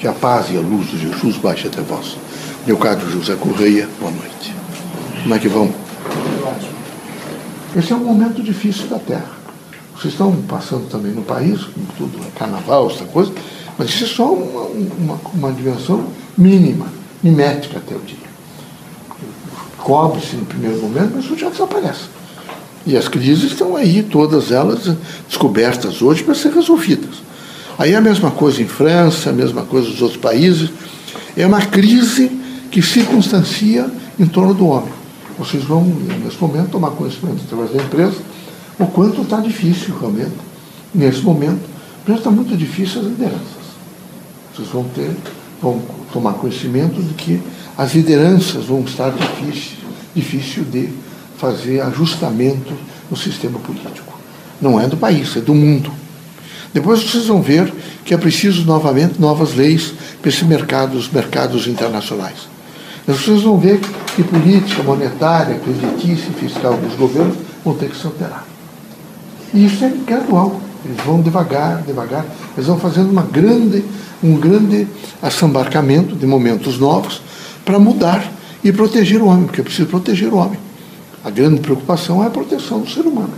Que a paz e a luz de Jesus baixe até vós. Meu caro José Correia, boa noite. Como é que vão? Esse é um momento difícil da Terra. Vocês estão passando também no país, com tudo, é carnaval, essa coisa, mas isso é só uma, uma, uma dimensão mínima, mimética até o dia. Cobre-se no primeiro momento, mas isso já desaparece. E as crises estão aí, todas elas descobertas hoje para ser resolvidas. Aí a mesma coisa em França, a mesma coisa nos outros países. É uma crise que circunstancia em torno do homem. Vocês vão, nesse momento, tomar conhecimento através da empresa o quanto está difícil realmente, nesse momento, porque está muito difícil as lideranças. Vocês vão ter, vão tomar conhecimento de que as lideranças vão estar difícil, difícil de fazer ajustamento no sistema político. Não é do país, é do mundo. Depois vocês vão ver que é preciso novamente novas leis para esses mercados, mercados internacionais. Vocês vão ver que política monetária, creditícia e fiscal dos governos vão ter que se alterar. E isso é gradual. Eles vão devagar, devagar. Eles vão fazendo uma grande, um grande assambarcamento de momentos novos para mudar e proteger o homem, porque é preciso proteger o homem. A grande preocupação é a proteção do ser humano.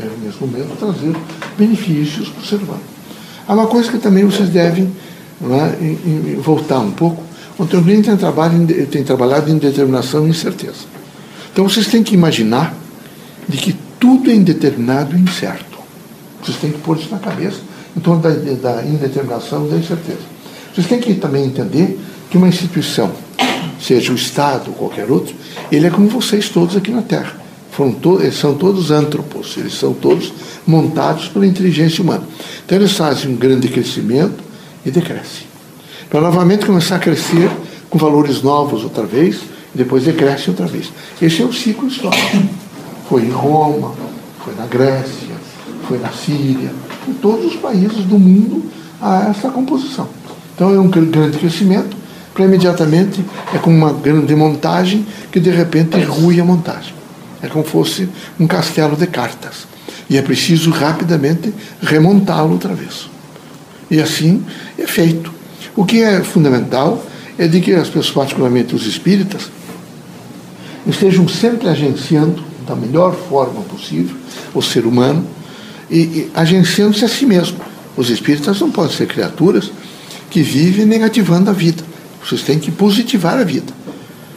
É, nesse momento, trazer benefícios para o ser humano. Há uma coisa que também vocês devem é, voltar um pouco. O Green tem, tem trabalhado em determinação e incerteza. Então vocês têm que imaginar de que tudo é indeterminado e incerto. Vocês têm que pôr isso na cabeça em torno da, da indeterminação e da incerteza. Vocês têm que também entender que uma instituição, seja o Estado ou qualquer outro, ele é como vocês todos aqui na Terra. To são todos antropos, eles são todos montados pela inteligência humana. Então eles fazem um grande crescimento e decrescem. Para novamente começar a crescer com valores novos outra vez, e depois decrescem outra vez. Esse é o ciclo histórico. Foi em Roma, foi na Grécia, foi na Síria, em todos os países do mundo há essa composição. Então é um grande crescimento, para imediatamente é como uma grande montagem que de repente rui a montagem. É como fosse um castelo de cartas. E é preciso rapidamente remontá-lo outra vez. E assim é feito. O que é fundamental é de que as pessoas, particularmente os espíritas, estejam sempre agenciando da melhor forma possível o ser humano e, e agenciando-se a si mesmo. Os espíritas não podem ser criaturas que vivem negativando a vida. Vocês têm que positivar a vida.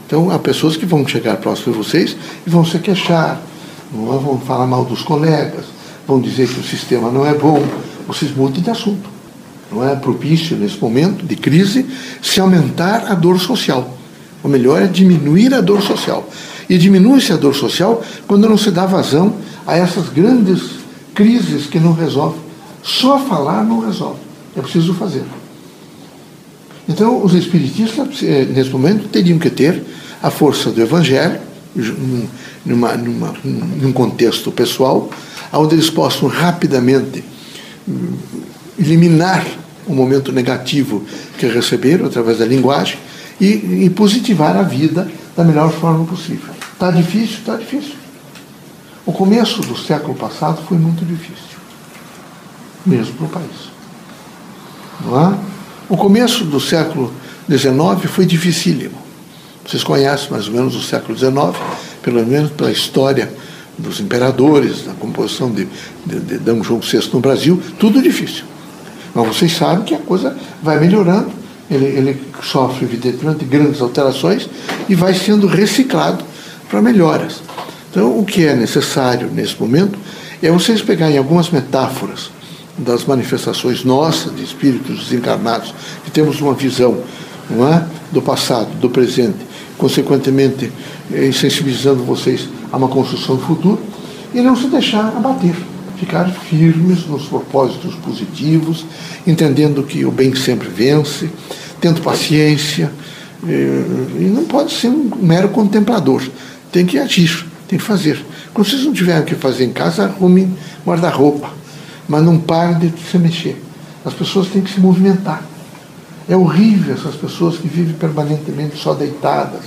Então, há pessoas que vão chegar próximo de vocês e vão se queixar, vão falar mal dos colegas, vão dizer que o sistema não é bom. Vocês mudem de assunto. Não é propício, nesse momento de crise, se aumentar a dor social. O melhor é diminuir a dor social. E diminui-se a dor social quando não se dá vazão a essas grandes crises que não resolvem. Só falar não resolve. É preciso fazer. Então, os espiritistas, eh, nesse momento, teriam que ter a força do Evangelho, numa, numa, num contexto pessoal, onde eles possam rapidamente hum, eliminar o momento negativo que receberam através da linguagem e, e positivar a vida da melhor forma possível. Está difícil? Está difícil. O começo do século passado foi muito difícil, mesmo para o país. Não é? O começo do século XIX foi dificílimo. Vocês conhecem mais ou menos o século XIX, pelo menos pela história dos imperadores, da composição de, de, de D. João VI no Brasil, tudo difícil. Mas vocês sabem que a coisa vai melhorando, ele, ele sofre, evidentemente, grandes alterações e vai sendo reciclado para melhoras. Então, o que é necessário nesse momento é vocês pegarem algumas metáforas das manifestações nossas, de espíritos desencarnados, que temos uma visão é, do passado, do presente, consequentemente eh, sensibilizando vocês a uma construção do futuro, e não se deixar abater, ficar firmes nos propósitos positivos, entendendo que o bem sempre vence, tendo paciência, eh, e não pode ser um mero contemplador, tem que agir, tem que fazer. Quando vocês não tiverem o que fazer em casa, arrumem guarda-roupa mas não para de se mexer. As pessoas têm que se movimentar. É horrível essas pessoas que vivem permanentemente só deitadas,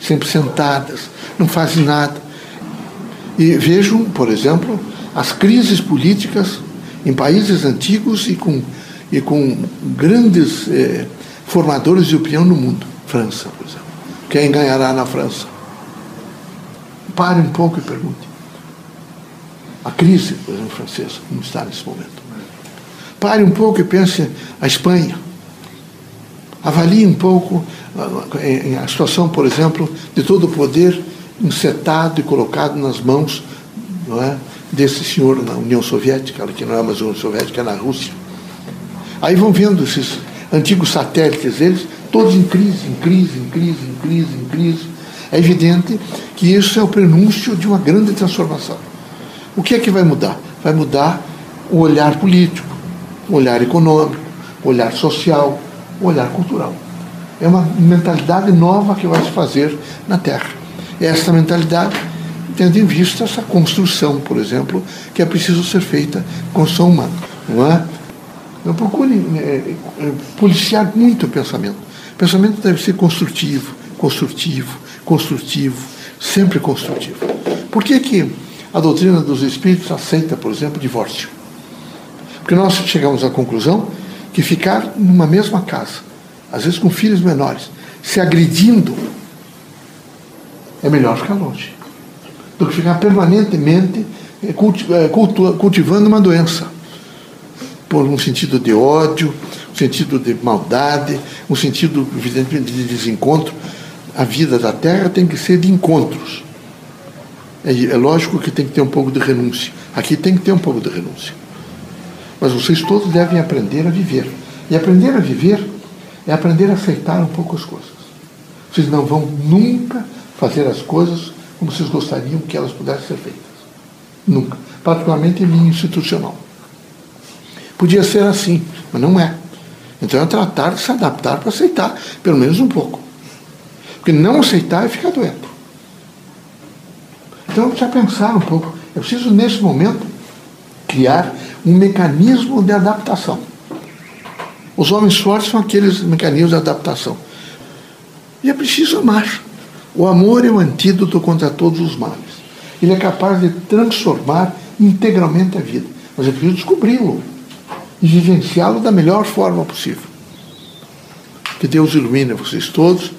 sempre sentadas, não fazem nada. E vejam, por exemplo, as crises políticas em países antigos e com, e com grandes eh, formadores de opinião no mundo. França, por exemplo. Quem ganhará na França? Pare um pouco e pergunte. A crise, por exemplo, francesa, como está nesse momento. Pare um pouco e pense a Espanha. Avalie um pouco a situação, por exemplo, de todo o poder insetado e colocado nas mãos é, desse senhor na União Soviética, que não é mais União Soviética, é na Rússia. Aí vão vendo esses antigos satélites deles, todos em crise, em crise, em crise, em crise, em crise. É evidente que isso é o prenúncio de uma grande transformação. O que é que vai mudar? Vai mudar o olhar político, o olhar econômico, o olhar social, o olhar cultural. É uma mentalidade nova que vai se fazer na Terra. Essa mentalidade tendo em vista essa construção, por exemplo, que é preciso ser feita, construção humana. Não é? Não procure é, é, policiar muito o pensamento. O pensamento deve ser construtivo, construtivo, construtivo, sempre construtivo. Por que, que a doutrina dos espíritos aceita, por exemplo, divórcio? Porque nós chegamos à conclusão que ficar numa mesma casa, às vezes com filhos menores, se agredindo, é melhor ficar longe do que ficar permanentemente eh, eh, cultivando uma doença. Por um sentido de ódio, um sentido de maldade, um sentido, evidentemente, de desencontro. A vida da Terra tem que ser de encontros. É, é lógico que tem que ter um pouco de renúncia. Aqui tem que ter um pouco de renúncia. Mas vocês todos devem aprender a viver. E aprender a viver é aprender a aceitar um pouco as coisas. Vocês não vão nunca fazer as coisas como vocês gostariam que elas pudessem ser feitas. Nunca. Particularmente em linha institucional. Podia ser assim, mas não é. Então é tratar de se adaptar para aceitar, pelo menos um pouco. Porque não aceitar é ficar doente. Então precisa pensar um pouco. Eu preciso, nesse momento, criar um mecanismo de adaptação. Os homens fortes são aqueles mecanismos de adaptação. E é preciso amar. O amor é o antídoto contra todos os males. Ele é capaz de transformar integralmente a vida. Mas é preciso descobri-lo e vivenciá-lo da melhor forma possível. Que Deus ilumine vocês todos,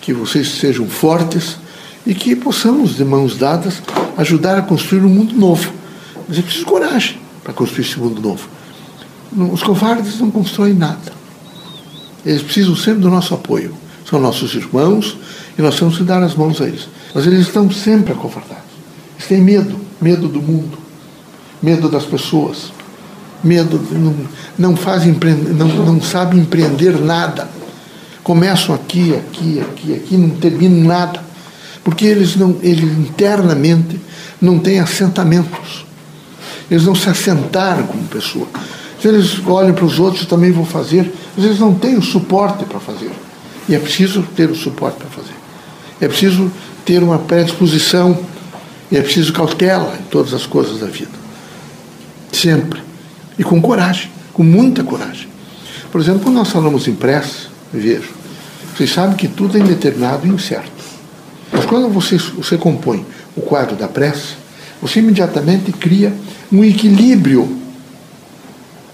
que vocês sejam fortes e que possamos, de mãos dadas, ajudar a construir um mundo novo. Mas é preciso coragem para construir esse mundo novo. Os covardes não constroem nada. Eles precisam sempre do nosso apoio. São nossos irmãos, e nós temos que dar as mãos a eles. Mas eles estão sempre acovardados. Eles têm medo, medo do mundo, medo das pessoas, medo, não, não fazem, não, não sabem empreender nada. Começam aqui, aqui, aqui, aqui, não terminam nada. Porque eles, não, eles internamente não têm assentamentos. Eles não se assentaram como pessoa. Se eles olham para os outros, também vão fazer, mas eles não têm o suporte para fazer. E é preciso ter o suporte para fazer. É preciso ter uma predisposição e é preciso cautela em todas as coisas da vida. Sempre. E com coragem, com muita coragem. Por exemplo, quando nós falamos em prece, vejo, vocês sabem que tudo é indeterminado e incerto. Quando você, você compõe o quadro da prece, você imediatamente cria um equilíbrio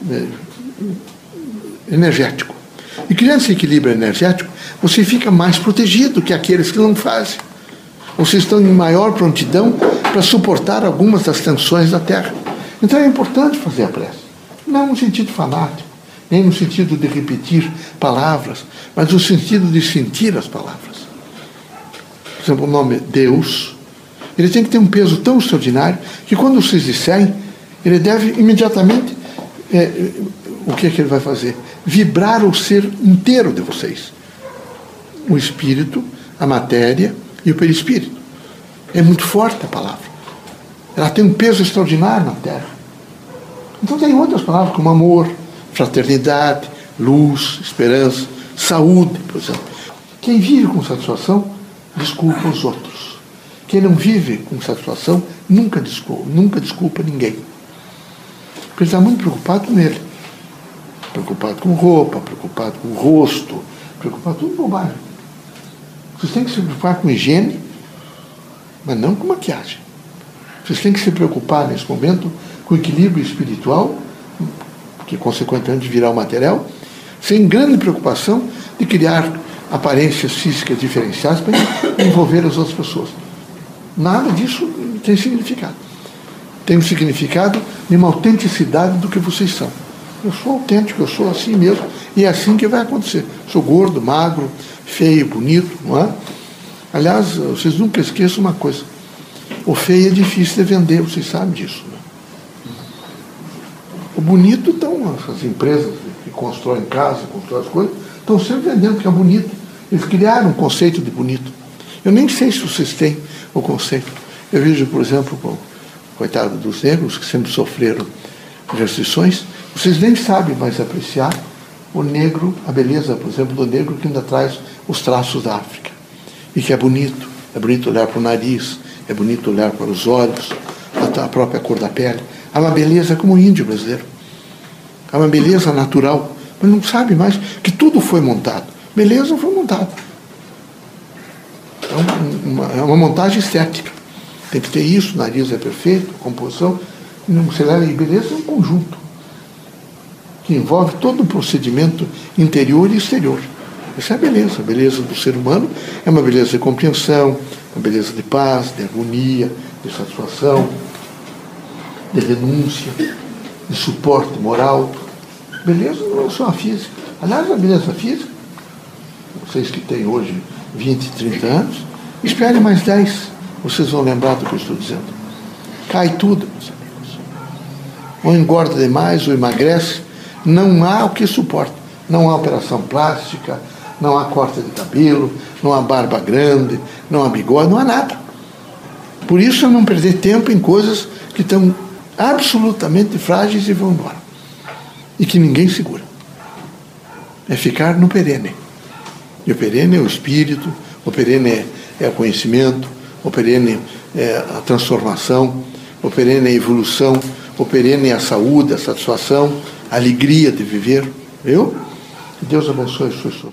né, energético. E criando esse equilíbrio energético, você fica mais protegido que aqueles que não fazem. Vocês estão em maior prontidão para suportar algumas das tensões da terra. Então é importante fazer a prece. Não no sentido fanático, nem no sentido de repetir palavras, mas no sentido de sentir as palavras. Por exemplo, o nome Deus, ele tem que ter um peso tão extraordinário que quando vocês disserem, ele deve imediatamente. É, o que é que ele vai fazer? Vibrar o ser inteiro de vocês o espírito, a matéria e o perispírito. É muito forte a palavra. Ela tem um peso extraordinário na Terra. Então tem outras palavras como amor, fraternidade, luz, esperança, saúde, por exemplo. Quem vive com satisfação, desculpa os outros. Quem não vive com satisfação, nunca desculpa, nunca desculpa ninguém. Porque ele está muito preocupado com ele. Preocupado com roupa, preocupado com o rosto, preocupado com tudo bobagem. Vocês têm que se preocupar com higiene, mas não com maquiagem. Vocês têm que se preocupar nesse momento com equilíbrio espiritual, que consequentemente virá o material. sem grande preocupação de criar aparências físicas diferenciadas para envolver as outras pessoas. Nada disso tem significado. Tem um significado de uma autenticidade do que vocês são. Eu sou autêntico, eu sou assim mesmo, e é assim que vai acontecer. Sou gordo, magro, feio, bonito, não é? Aliás, vocês nunca esqueçam uma coisa: o feio é difícil de vender, vocês sabem disso. Né? O bonito estão as empresas que constroem casa, constroem as coisas, estão sempre vendendo que é bonito. Eles criaram um conceito de bonito. Eu nem sei se vocês têm o conceito. Eu vejo, por exemplo, com, coitado dos negros que sempre sofreram restrições, vocês nem sabem mais apreciar o negro, a beleza, por exemplo, do negro que ainda traz os traços da África. E que é bonito. É bonito olhar para o nariz, é bonito olhar para os olhos, a própria cor da pele. Há uma beleza como o índio brasileiro. Há uma beleza natural. Mas não sabe mais que tudo foi montado. Beleza foi montado. É uma, é uma montagem estética. Tem que ter isso, o nariz é perfeito, composição. Não se leva em beleza é um conjunto que envolve todo o procedimento interior e exterior. Essa é a beleza. A beleza do ser humano é uma beleza de compreensão, uma beleza de paz, de harmonia, de satisfação, de renúncia, de suporte moral. Beleza não é só a física. Aliás, a beleza física, vocês que têm hoje 20, 30 anos, espere mais 10, vocês vão lembrar do que eu estou dizendo. Cai tudo, meus amigos. Ou engorda demais, ou emagrece, não há o que suporte. Não há operação plástica, não há corte de cabelo, não há barba grande, não há bigode, não há nada. Por isso, não perder tempo em coisas que estão absolutamente frágeis e vão embora. E que ninguém segura. É ficar no perene. E o perene é o espírito, o perene é, é o conhecimento, o perene é a transformação, o perene é a evolução, o perene é a saúde, a satisfação, a alegria de viver. Viu? Deus abençoe o seu